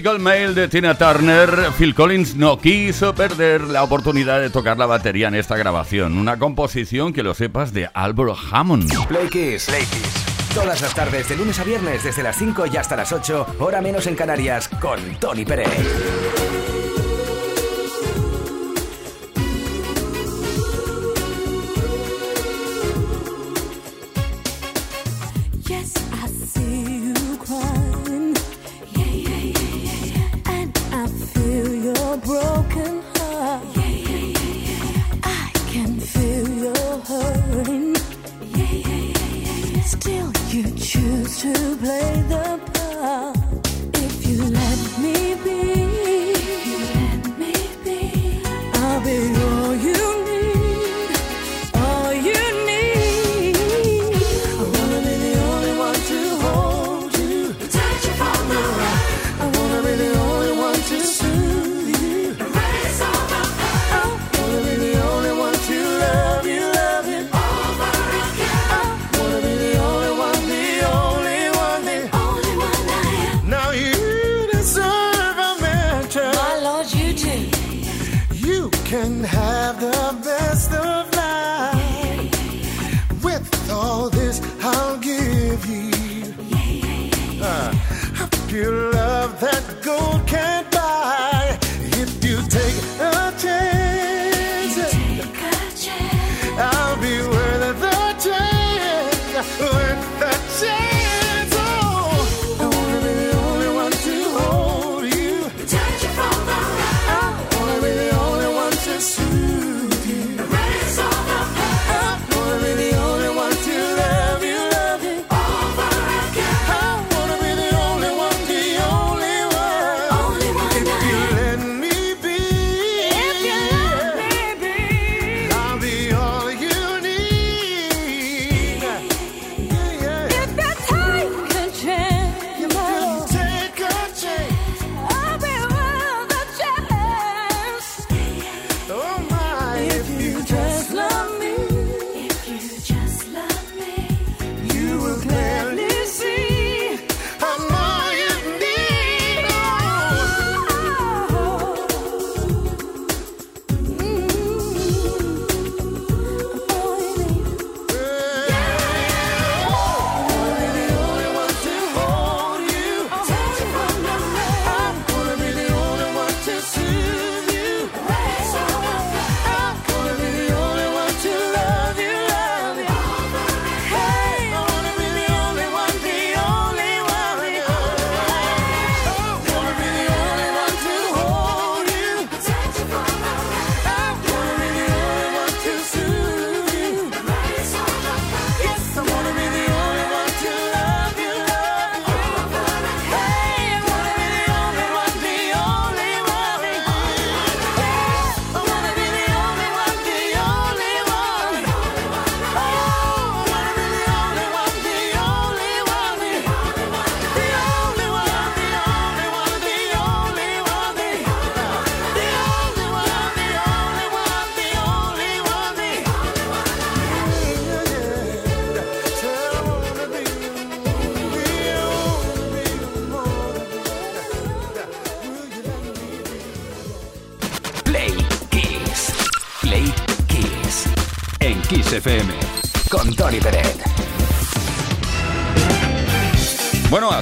Typical Mail de Tina Turner, Phil Collins no quiso perder la oportunidad de tocar la batería en esta grabación. Una composición que lo sepas de Albert Hammond. Play Kiss. Play Kiss. Todas las tardes, de lunes a viernes, desde las 5 y hasta las 8, hora menos en Canarias, con Tony Pérez.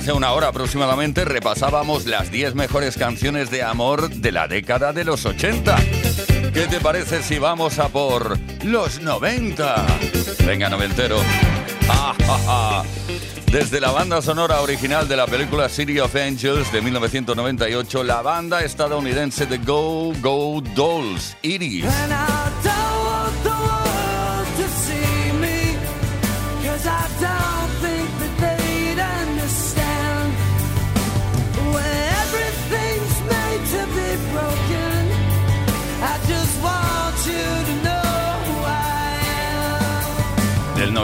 Hace una hora aproximadamente repasábamos las 10 mejores canciones de amor de la década de los 80. ¿Qué te parece si vamos a por los 90? Venga, noventero. Ah. Desde la banda sonora original de la película City of Angels de 1998, la banda estadounidense de Go Go Dolls, Iris.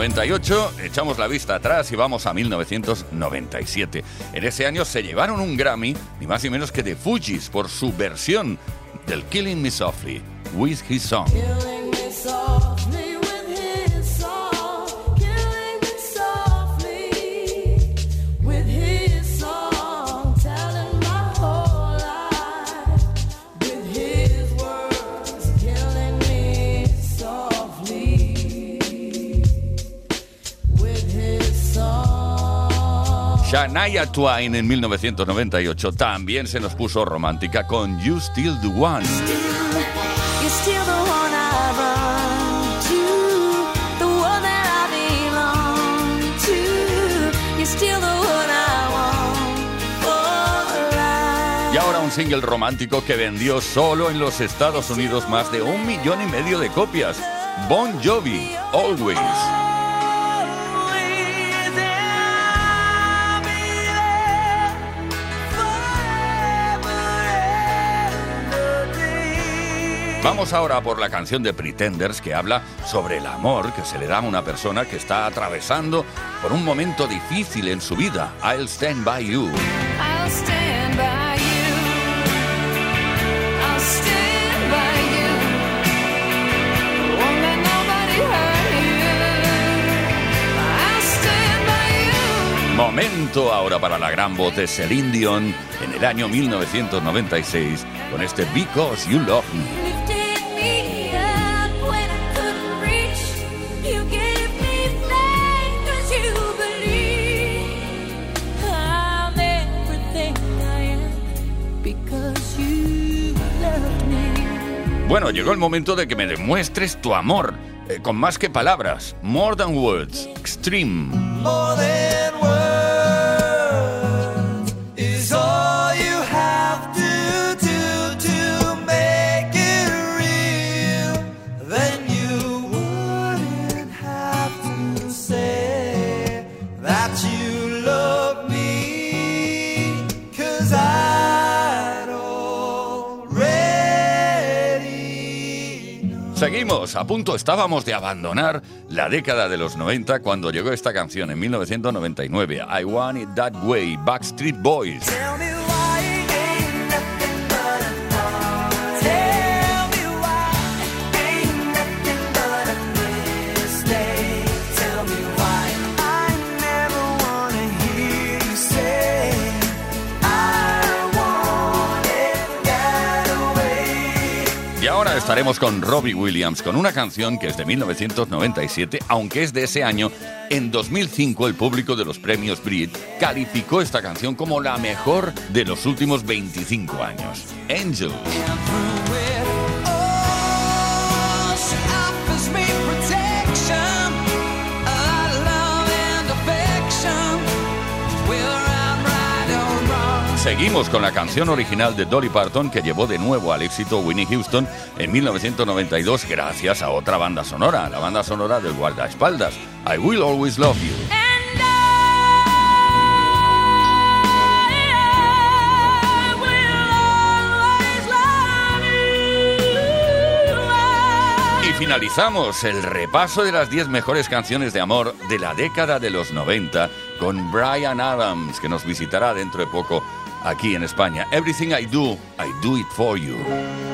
98 echamos la vista atrás y vamos a 1997. En ese año se llevaron un Grammy, ni más ni menos que de Fujis, por su versión del Killing Me Softly, With His Song. Shania Twain en 1998 también se nos puso romántica con You Still the One. Y ahora un single romántico que vendió solo en los Estados Unidos más de un millón y medio de copias. Bon Jovi. Always Vamos ahora por la canción de Pretenders que habla sobre el amor que se le da a una persona que está atravesando por un momento difícil en su vida. I'll stand by you. I'll stand by you. Momento ahora para la gran voz de Celine Dion en el año 1996 con este Because You Love me Bueno, llegó el momento de que me demuestres tu amor, eh, con más que palabras. More than words, extreme. A punto estábamos de abandonar la década de los 90 cuando llegó esta canción en 1999, I Want It That Way, Backstreet Boys. Estaremos con Robbie Williams con una canción que es de 1997, aunque es de ese año. En 2005 el público de los premios Brit calificó esta canción como la mejor de los últimos 25 años. Angel. Seguimos con la canción original de Dolly Parton que llevó de nuevo al éxito Winnie Houston en 1992 gracias a otra banda sonora, la banda sonora del guardaespaldas, I Will Always Love You. And I will always love you. Y finalizamos el repaso de las 10 mejores canciones de amor de la década de los 90 con Brian Adams, que nos visitará dentro de poco aquí en España. Everything I do, I do it for you.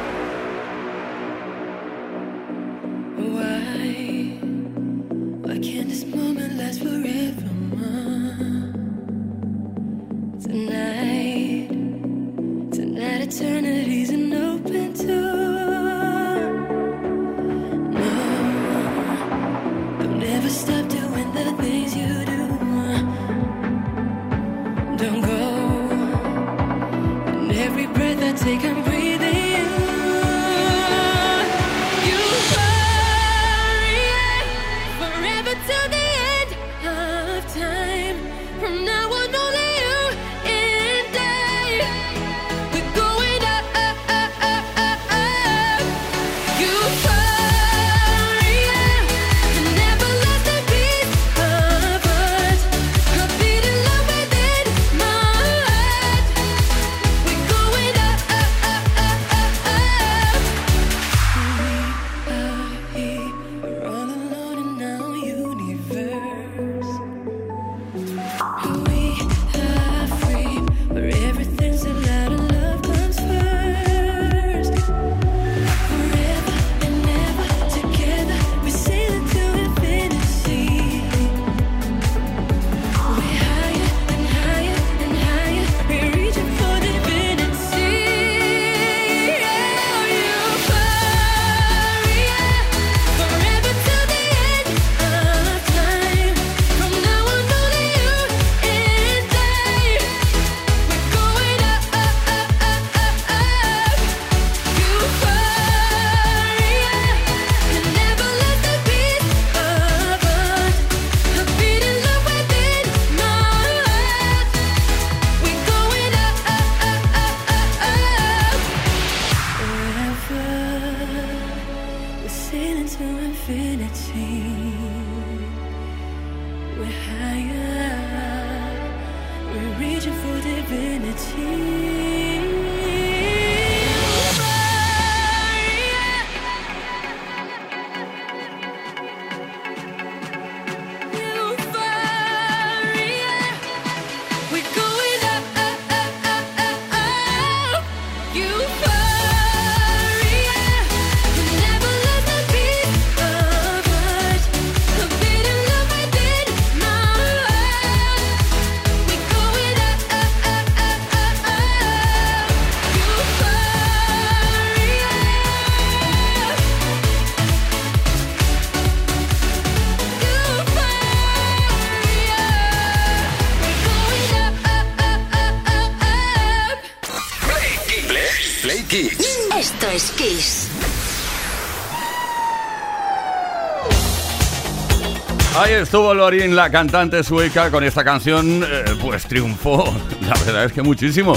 Estuvo Lorin, la cantante sueca, con esta canción, eh, pues triunfó, la verdad es que muchísimo.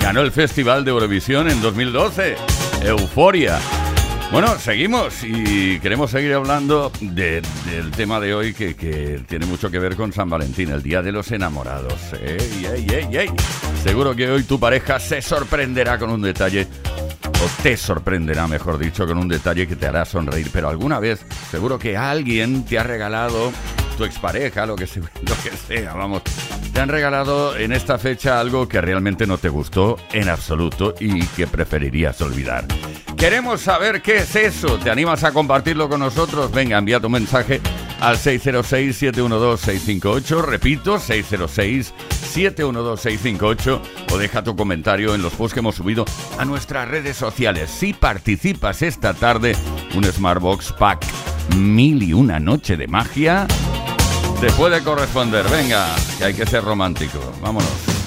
Ganó el Festival de Eurovisión en 2012, Euforia. Bueno, seguimos y queremos seguir hablando de- del tema de hoy que, que tiene mucho que ver con San Valentín, el Día de los Enamorados. ¡Ey, ey, ey, ey! Seguro que hoy tu pareja se sorprenderá con un detalle o te sorprenderá, mejor dicho, con un detalle que te hará sonreír. Pero alguna vez, seguro que alguien te ha regalado, tu expareja, lo que, sea, vamos, te han regalado en esta fecha algo que realmente no te gustó en absoluto y que preferirías olvidar. Queremos saber qué es eso. ¿Te animas a compartirlo con nosotros? Venga, envía tu mensaje al 606-712-658. Repito, 606-712-658. O deja tu comentario en los posts que hemos subido a nuestras redes sociales. Si participas esta tarde, un Smartbox Pack Mil y una noche de magia te puede corresponder. Venga, que hay que ser romántico. Vámonos.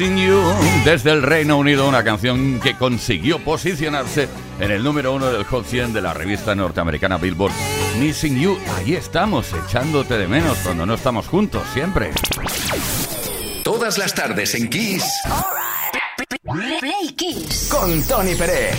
Missing You desde el Reino Unido, una canción que consiguió posicionarse en el número uno del Hot 100 de la revista norteamericana Billboard. Missing You, ahí estamos, echándote de menos cuando no estamos juntos, siempre. Todas las tardes en Kiss. Play Kiss. Con Tony Pérez.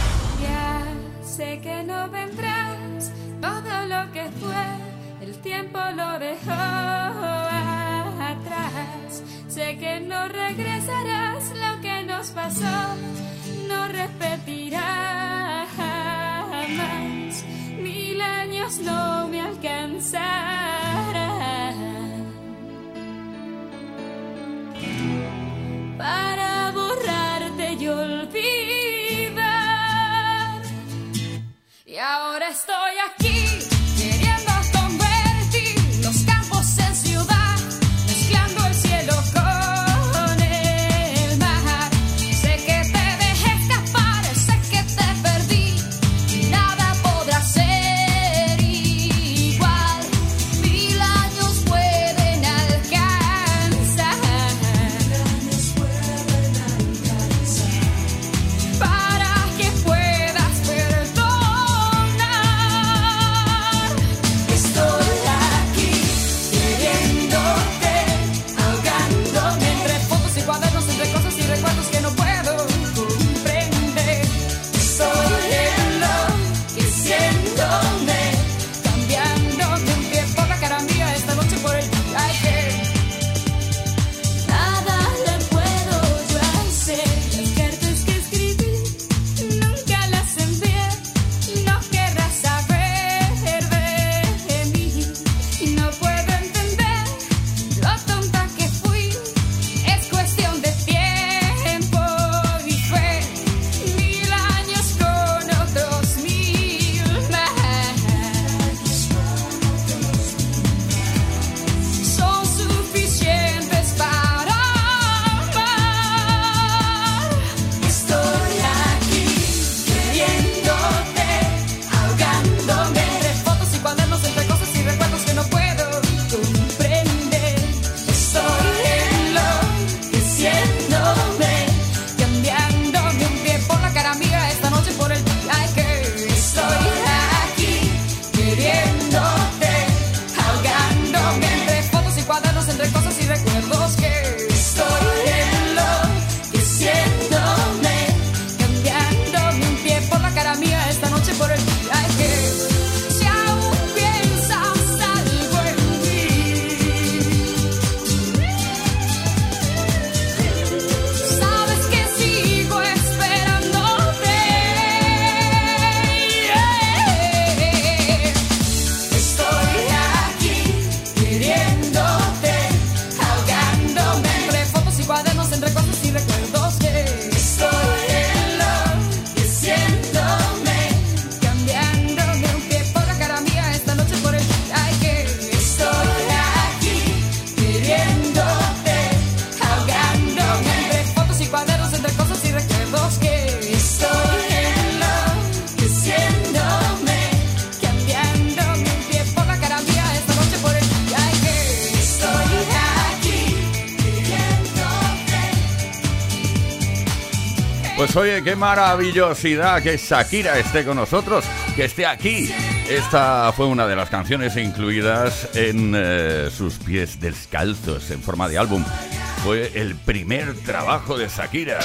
lo dejó atrás. Sé que no regresarás lo que nos pasó, no repetirá jamás. Mil años no me alcanzarán para borrarte y olvidar. Y ahora estoy aquí. qué maravillosidad que Shakira esté con nosotros, que esté aquí. Esta fue una de las canciones incluidas en eh, sus pies descalzos en forma de álbum. Fue el primer trabajo de Shakira.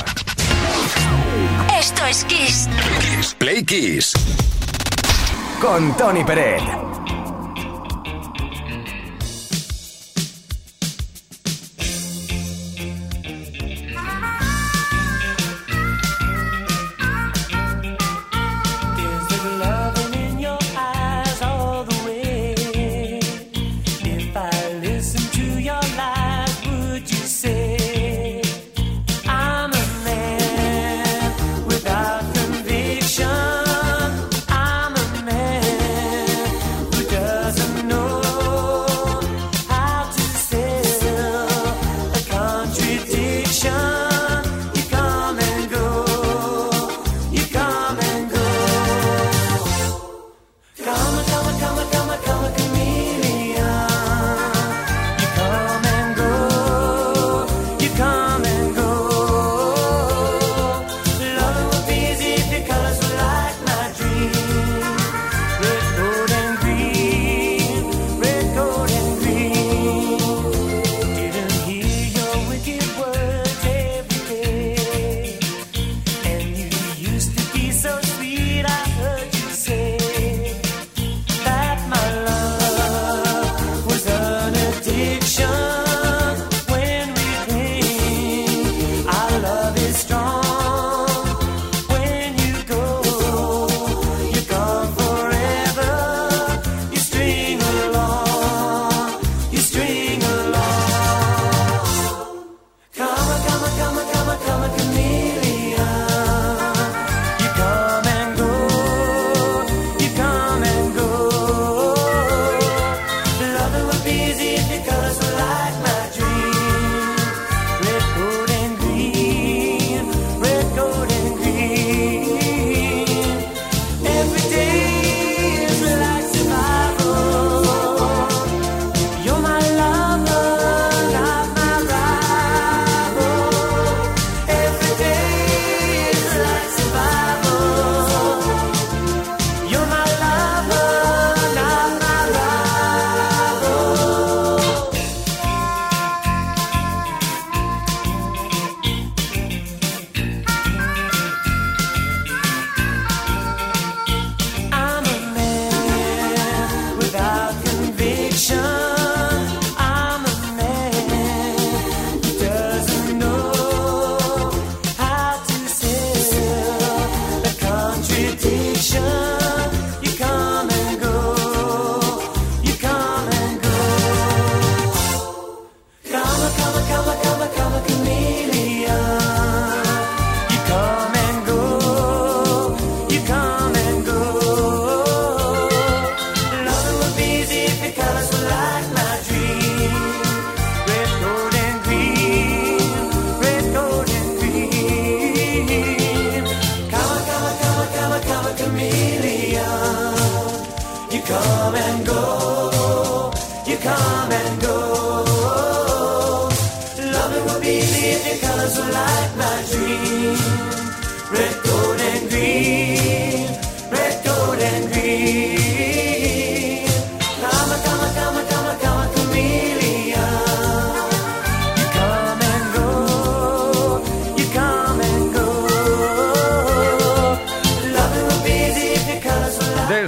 Esto es Kiss. Kiss Play Kiss. Con Tony Pérez.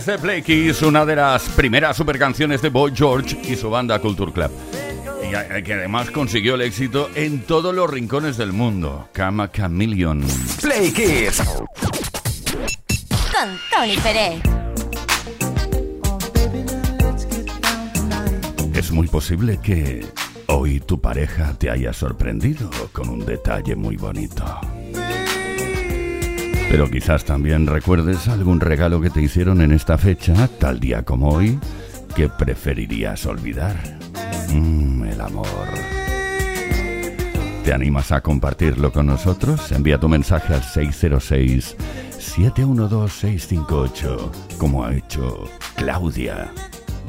de Play Kiss, una de las primeras super canciones de Boy George y su banda Culture Club. Y eh, que además consiguió el éxito en todos los rincones del mundo. Cama Chameleon. Play Con Tony Pérez. Es muy posible que hoy tu pareja te haya sorprendido con un detalle muy bonito. Pero quizás también recuerdes algún regalo que te hicieron en esta fecha, tal día como hoy, que preferirías olvidar. Mm, el amor. ¿Te animas a compartirlo con nosotros? Envía tu mensaje al 606 712 658, como ha hecho Claudia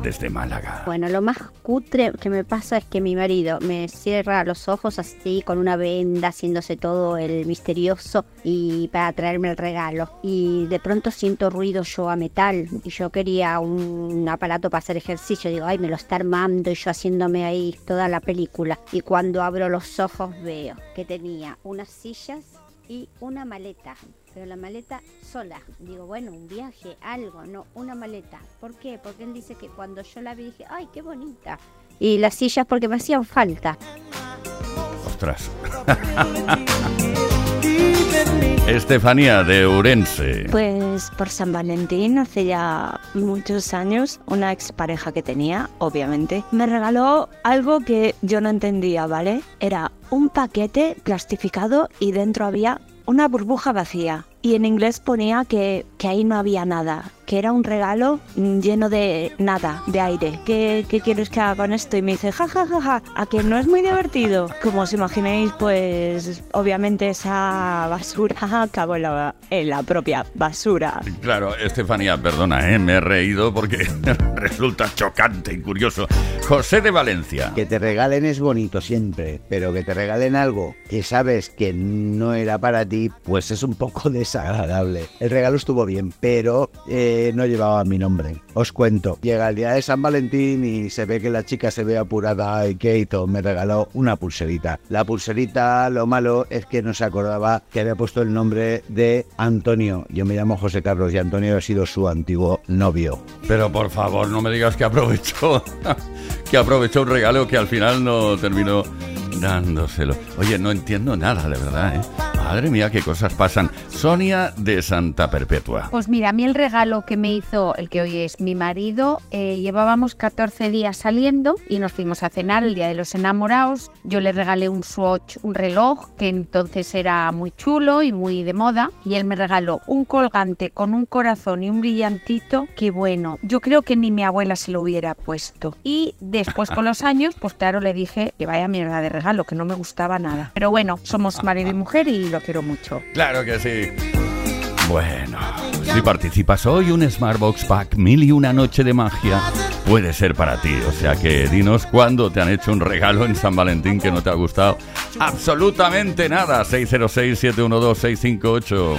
desde Málaga. Bueno, lo más cutre que me pasa es que mi marido me cierra los ojos así con una venda, haciéndose todo el misterioso y para traerme el regalo. Y de pronto siento ruido yo a metal y yo quería un aparato para hacer ejercicio. Digo, ay, me lo está armando y yo haciéndome ahí toda la película. Y cuando abro los ojos veo que tenía unas sillas y una maleta. Pero la maleta sola. Digo, bueno, un viaje, algo, no, una maleta. ¿Por qué? Porque él dice que cuando yo la vi dije, ay, qué bonita. Y las sillas porque me hacían falta. Ostras. Estefanía de Urense. Pues por San Valentín, hace ya muchos años, una expareja que tenía, obviamente, me regaló algo que yo no entendía, ¿vale? Era un paquete plastificado y dentro había una burbuja vacía. Y en inglés ponía que, que ahí no había nada, que era un regalo lleno de nada, de aire. ¿Qué, qué quieres que haga con esto? Y me dice, ja, ja, ja, ja, a que no es muy divertido. Como os imaginéis, pues obviamente esa basura acabó en la, en la propia basura. Claro, Estefanía, perdona, ¿eh? me he reído porque resulta chocante y curioso. José de Valencia. Que te regalen es bonito siempre, pero que te regalen algo que sabes que no era para ti, pues es un poco desagradable. El regalo estuvo bien, pero eh, no llevaba mi nombre. Os cuento, llega el día de San Valentín y se ve que la chica se ve apurada y ¿qué hizo? Me regaló una pulserita. La pulserita, lo malo es que no se acordaba que había puesto el nombre de Antonio. Yo me llamo José Carlos y Antonio ha sido su antiguo novio. Pero por favor, no me digas que aprovechó, que aprovechó un regalo que al final no terminó dándoselo. Oye, no entiendo nada, de verdad, ¿eh? Madre mía, qué cosas pasan. Sonia de Santa Perpetua. Pues mira, a mí el regalo que me hizo el que hoy es mi marido, eh, llevábamos 14 días saliendo y nos fuimos a cenar el día de los enamorados. Yo le regalé un Swatch, un reloj que entonces era muy chulo y muy de moda y él me regaló un colgante con un corazón y un brillantito que bueno, yo creo que ni mi abuela se lo hubiera puesto. Y después con los años, pues claro, le dije que vaya mierda de regalo, que no me gustaba nada. Pero bueno, somos marido y mujer y lo quiero mucho. Claro que sí. Bueno, si participas hoy, un Smartbox Pack Mil y una noche de magia puede ser para ti. O sea que dinos cuándo te han hecho un regalo en San Valentín que no te ha gustado absolutamente nada. 606-712-658.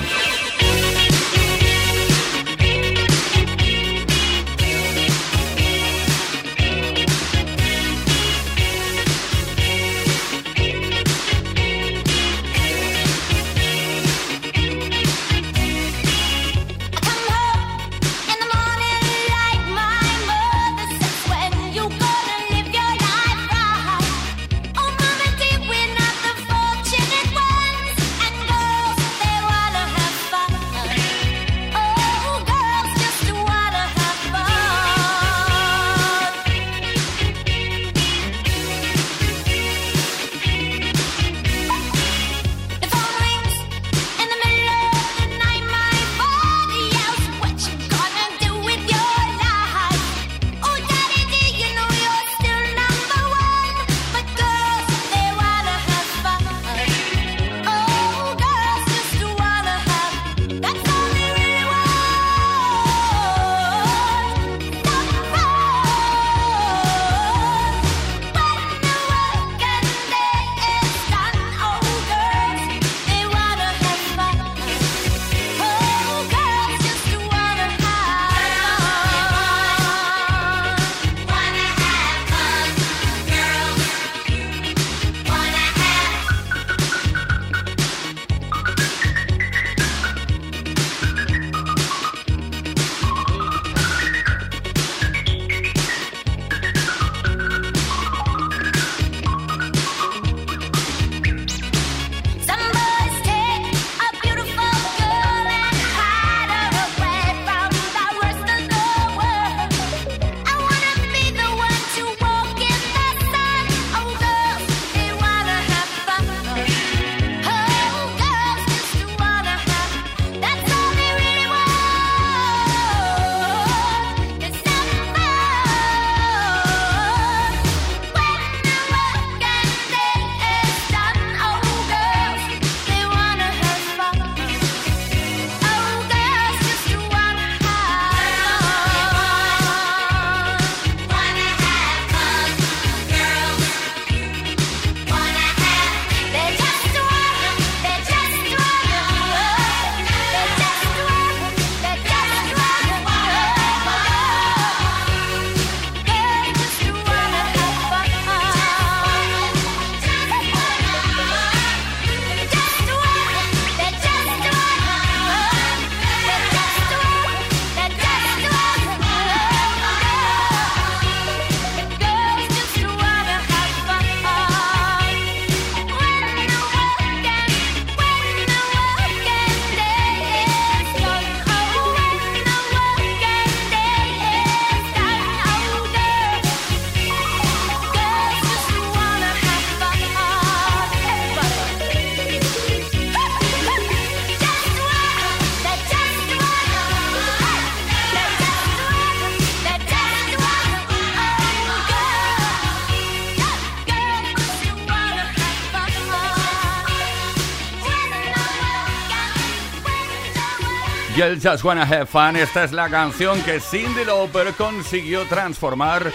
el Just Wanna Have Fun. Esta es la canción que Cindy Lauper consiguió transformar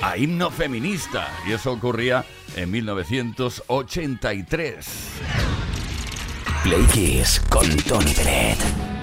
a himno feminista. Y eso ocurría en 1983. Play Kiss con Tony Pérez.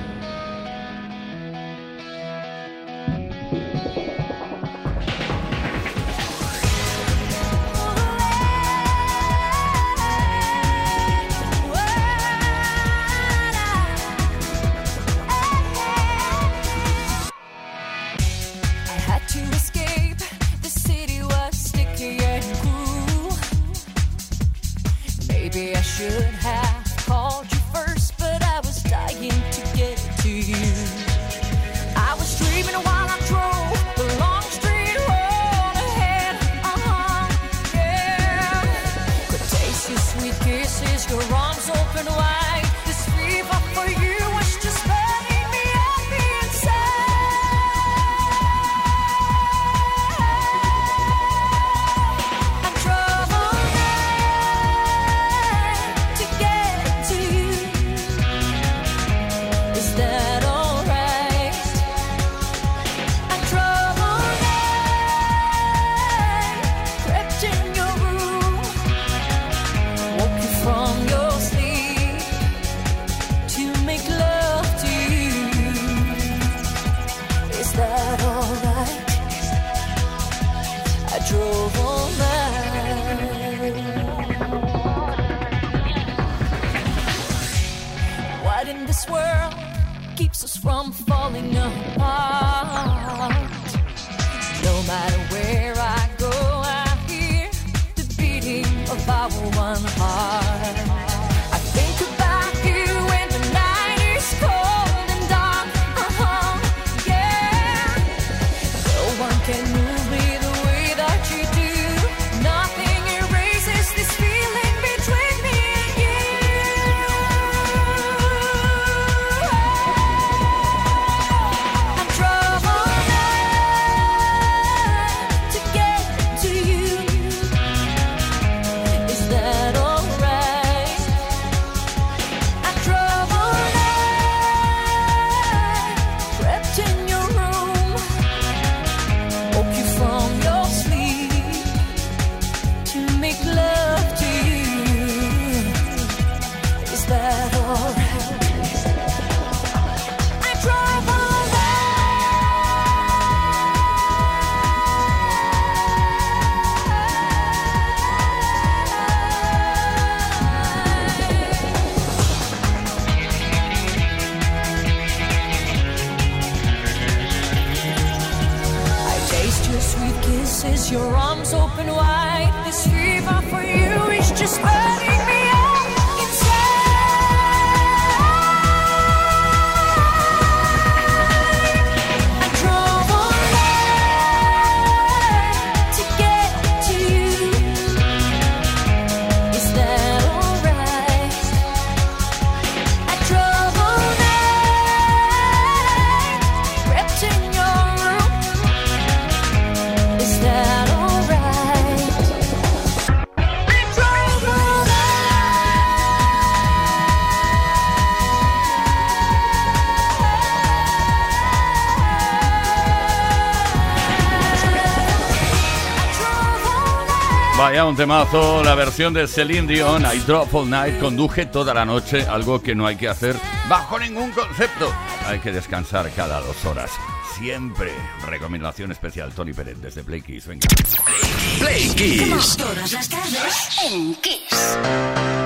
okay. un temazo, la versión de Celine Dion, I Drop All Night, conduje toda la noche, algo que no hay que hacer bajo ningún concepto. Hay que descansar cada dos horas, siempre. Recomendación especial, Tony Pérez, desde Play Kiss, venga. Play Kiss. Kiss. Todas las tardes en Kiss.